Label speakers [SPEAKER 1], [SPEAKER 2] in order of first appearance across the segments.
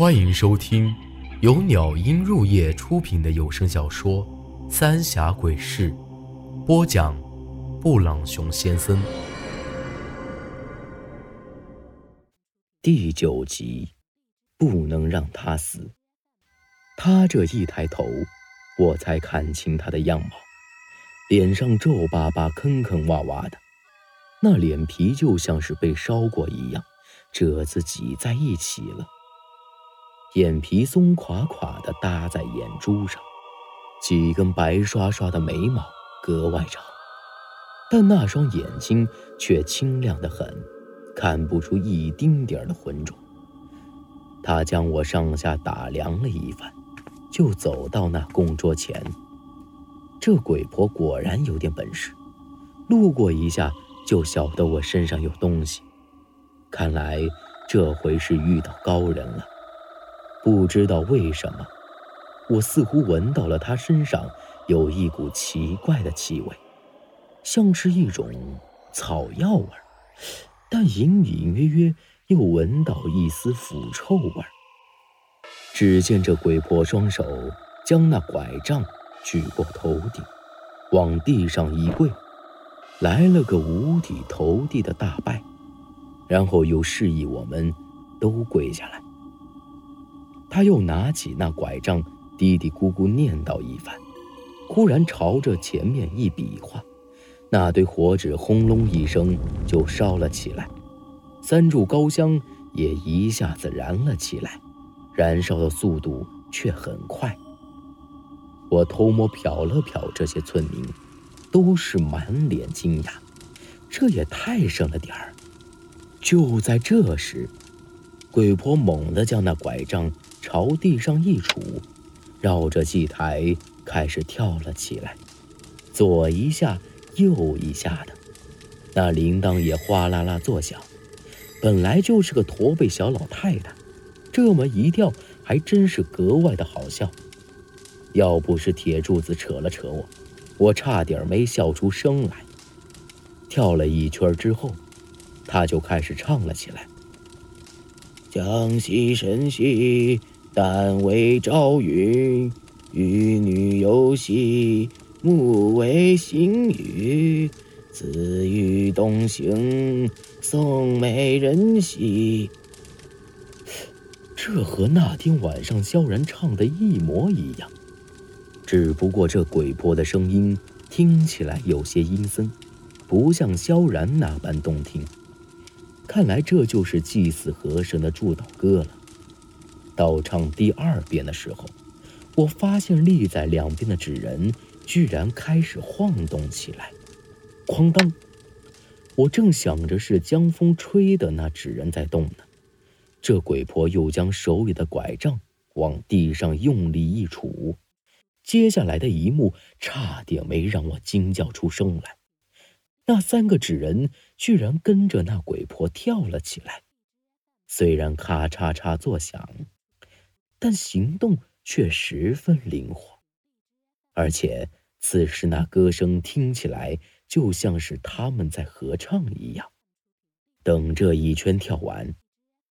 [SPEAKER 1] 欢迎收听由鸟音入夜出品的有声小说《三峡鬼事》，播讲：布朗熊先生。
[SPEAKER 2] 第九集，不能让他死。他这一抬头，我才看清他的样貌，脸上皱巴巴、坑坑洼洼的，那脸皮就像是被烧过一样，褶子挤在一起了。眼皮松垮垮的搭在眼珠上，几根白刷刷的眉毛格外长，但那双眼睛却清亮的很，看不出一丁点儿的浑浊。他将我上下打量了一番，就走到那供桌前。这鬼婆果然有点本事，路过一下就晓得我身上有东西，看来这回是遇到高人了。不知道为什么，我似乎闻到了他身上有一股奇怪的气味，像是一种草药味儿，但隐隐约约又闻到一丝腐臭味儿。只见这鬼婆双手将那拐杖举过头顶，往地上一跪，来了个五体投地的大拜，然后又示意我们都跪下来。他又拿起那拐杖，嘀嘀咕咕念叨一番，忽然朝着前面一比划，那堆火纸轰隆一声就烧了起来，三炷高香也一下子燃了起来，燃烧的速度却很快。我偷摸瞟了瞟这些村民，都是满脸惊讶，这也太生了点儿。就在这时，鬼婆猛地将那拐杖。朝地上一杵，绕着祭台开始跳了起来，左一下，右一下的，那铃铛也哗啦啦作响。本来就是个驼背小老太太，这么一跳，还真是格外的好笑。要不是铁柱子扯了扯我，我差点没笑出声来。跳了一圈之后，他就开始唱了起来。江西神兮，但为朝云；玉女游兮，母为行雨。子欲东行，送美人兮。这和那天晚上萧然唱的一模一样，只不过这鬼婆的声音听起来有些阴森，不像萧然那般动听。看来这就是祭祀河神的祝祷歌了。到唱第二遍的时候，我发现立在两边的纸人居然开始晃动起来。哐当！我正想着是江风吹的那纸人在动呢，这鬼婆又将手里的拐杖往地上用力一杵，接下来的一幕差点没让我惊叫出声来。那三个纸人居然跟着那鬼婆跳了起来，虽然咔嚓嚓作响，但行动却十分灵活，而且此时那歌声听起来就像是他们在合唱一样。等这一圈跳完，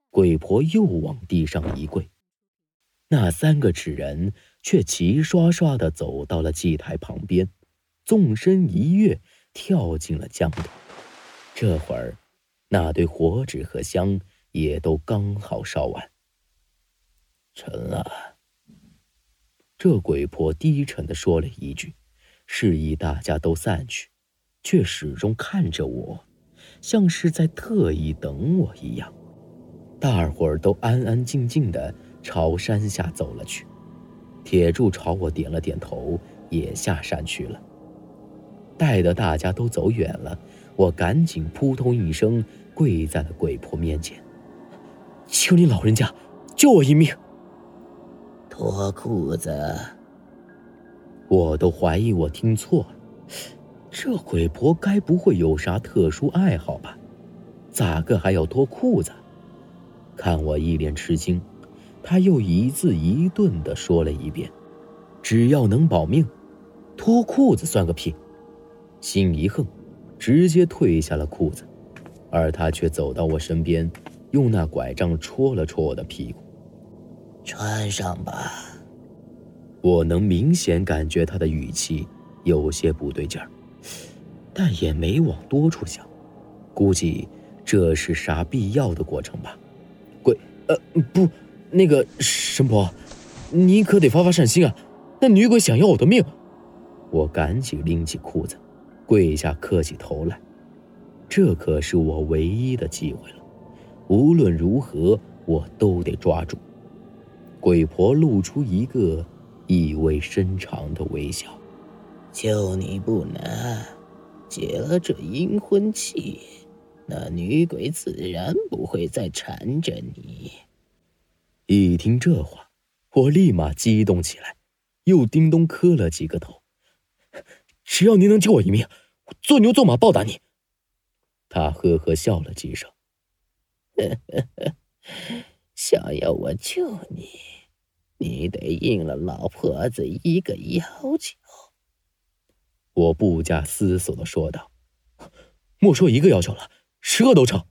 [SPEAKER 2] 鬼婆又往地上一跪，那三个纸人却齐刷刷的走到了祭台旁边，纵身一跃。跳进了江里。这会儿，那堆火纸和香也都刚好烧完。沉了。这鬼婆低沉的说了一句，示意大家都散去，却始终看着我，像是在特意等我一样。大伙儿都安安静静的朝山下走了去。铁柱朝我点了点头，也下山去了。待得大家都走远了，我赶紧扑通一声跪在了鬼婆面前，求你老人家救我一命。
[SPEAKER 3] 脱裤子！
[SPEAKER 2] 我都怀疑我听错了，这鬼婆该不会有啥特殊爱好吧？咋个还要脱裤子？看我一脸吃惊，他又一字一顿的说了一遍：“只要能保命，脱裤子算个屁！”心一横，直接褪下了裤子，而他却走到我身边，用那拐杖戳了戳我的屁股。
[SPEAKER 3] 穿上吧。
[SPEAKER 2] 我能明显感觉他的语气有些不对劲儿，但也没往多处想，估计这是啥必要的过程吧。鬼，呃，不，那个神婆，你可得发发善心啊！那女鬼想要我的命。我赶紧拎起裤子，跪下磕起头来。这可是我唯一的机会了，无论如何我都得抓住。鬼婆露出一个意味深长的微笑：“
[SPEAKER 3] 就你不难解了这阴婚气，那女鬼自然不会再缠着你。”
[SPEAKER 2] 一听这话，我立马激动起来，又叮咚磕了几个头：“只要您能救我一命，我做牛做马报答你。”他呵呵笑了几声，呵呵呵
[SPEAKER 3] 想要我救你，你得应了老婆子一个要求。
[SPEAKER 2] 我不假思索的说道：“莫说一个要求了，十个都成。”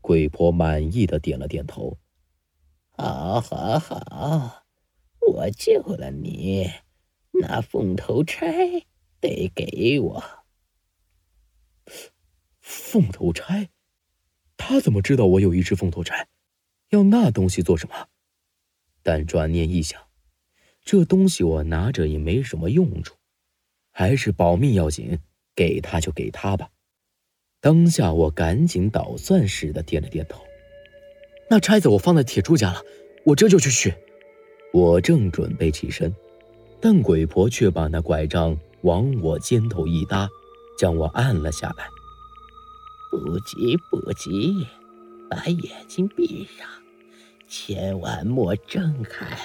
[SPEAKER 2] 鬼婆满意的点了点头：“
[SPEAKER 3] 好，好，好，我救了你，那凤头钗得给我。”
[SPEAKER 2] 凤头钗，他怎么知道我有一只凤头钗？要那东西做什么？但转念一想，这东西我拿着也没什么用处，还是保命要紧，给他就给他吧。当下我赶紧捣蒜似的点了点头。那钗子我放在铁柱家了，我这就去取。我正准备起身，但鬼婆却把那拐杖往我肩头一搭，将我按了下来。
[SPEAKER 3] 不急不急，把眼睛闭上，千万莫睁开。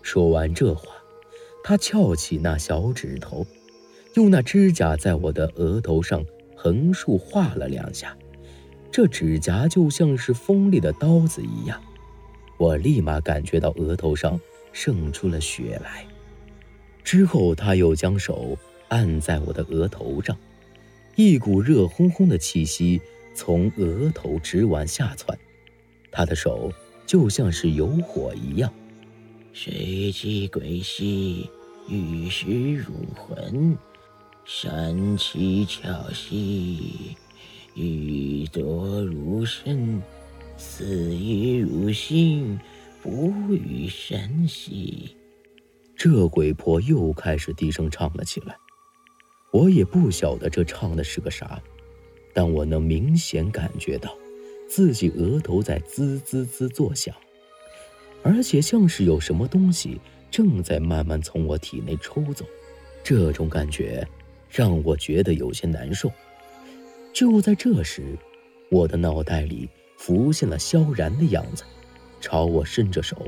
[SPEAKER 2] 说完这话，他翘起那小指头，用那指甲在我的额头上横竖划了两下，这指甲就像是锋利的刀子一样。我立马感觉到额头上渗出了血来。之后，他又将手按在我的额头上。一股热烘烘的气息从额头直往下窜，他的手就像是有火一样。
[SPEAKER 3] 水气鬼兮，玉石入魂；山气窍兮，玉多入身；似玉入心，不与神兮。
[SPEAKER 2] 这鬼婆又开始低声唱了起来。我也不晓得这唱的是个啥，但我能明显感觉到，自己额头在滋滋滋作响，而且像是有什么东西正在慢慢从我体内抽走。这种感觉让我觉得有些难受。就在这时，我的脑袋里浮现了萧然的样子，朝我伸着手，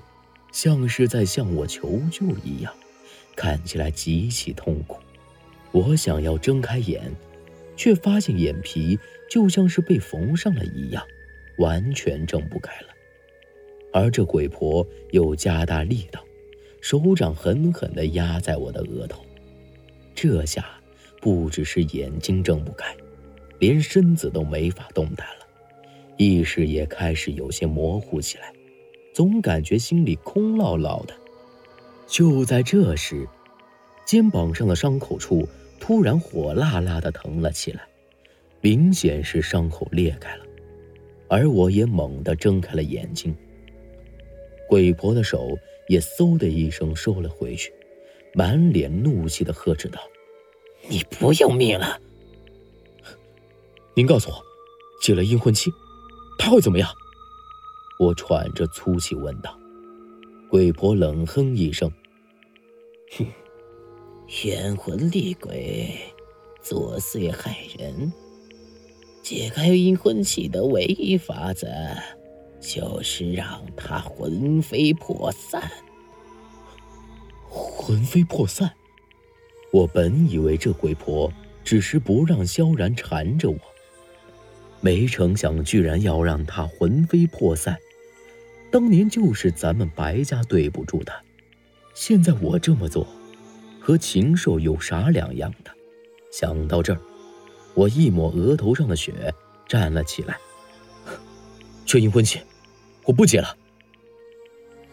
[SPEAKER 2] 像是在向我求救一样，看起来极其痛苦。我想要睁开眼，却发现眼皮就像是被缝上了一样，完全睁不开了。而这鬼婆又加大力道，手掌狠狠地压在我的额头。这下不只是眼睛睁不开，连身子都没法动弹了，意识也开始有些模糊起来，总感觉心里空落落的。就在这时，肩膀上的伤口处。突然火辣辣的疼了起来，明显是伤口裂开了，而我也猛地睁开了眼睛。鬼婆的手也嗖的一声收了回去，满脸怒气的呵斥道：“
[SPEAKER 3] 你不要命了？
[SPEAKER 2] 您告诉我，解了阴魂气，他会怎么样？”我喘着粗气问道。鬼婆冷哼一声：“
[SPEAKER 3] 哼。”冤魂厉鬼，作祟害人。解开阴魂气的唯一法子，就是让他魂飞魄散。
[SPEAKER 2] 魂飞魄散？我本以为这鬼婆只是不让萧然缠着我，没成想居然要让他魂飞魄散。当年就是咱们白家对不住他，现在我这么做。和禽兽有啥两样的？想到这儿，我一抹额头上的血，站了起来。缺阴婚气，我不结了。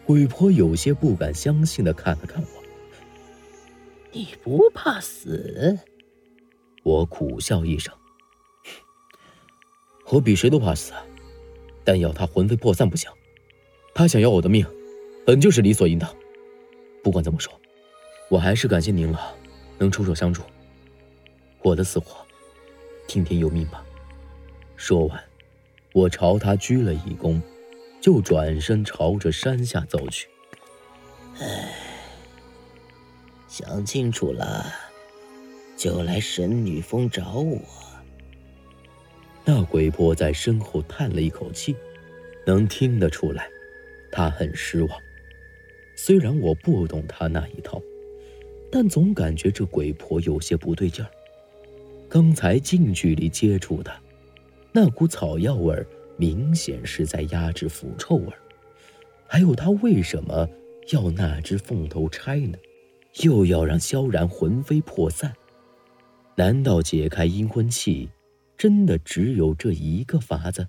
[SPEAKER 2] 鬼婆有些不敢相信的看了看我。
[SPEAKER 3] 你不怕死？
[SPEAKER 2] 我苦笑一声。我比谁都怕死，但要他魂飞魄散不行。他想要我的命，本就是理所应当。不管怎么说，我还是感谢您了，能出手相助。我的死活，听天由命吧。说完，我朝他鞠了一躬，就转身朝着山下走去。
[SPEAKER 3] 唉，想清楚了，就来神女峰找我。
[SPEAKER 2] 那鬼婆在身后叹了一口气，能听得出来，他很失望。虽然我不懂他那一套，但总感觉这鬼婆有些不对劲儿。刚才近距离接触的，那股草药味明显是在压制腐臭味。还有，她为什么要那只凤头钗呢？又要让萧然魂飞魄散？难道解开阴魂器？真的只有这一个法子。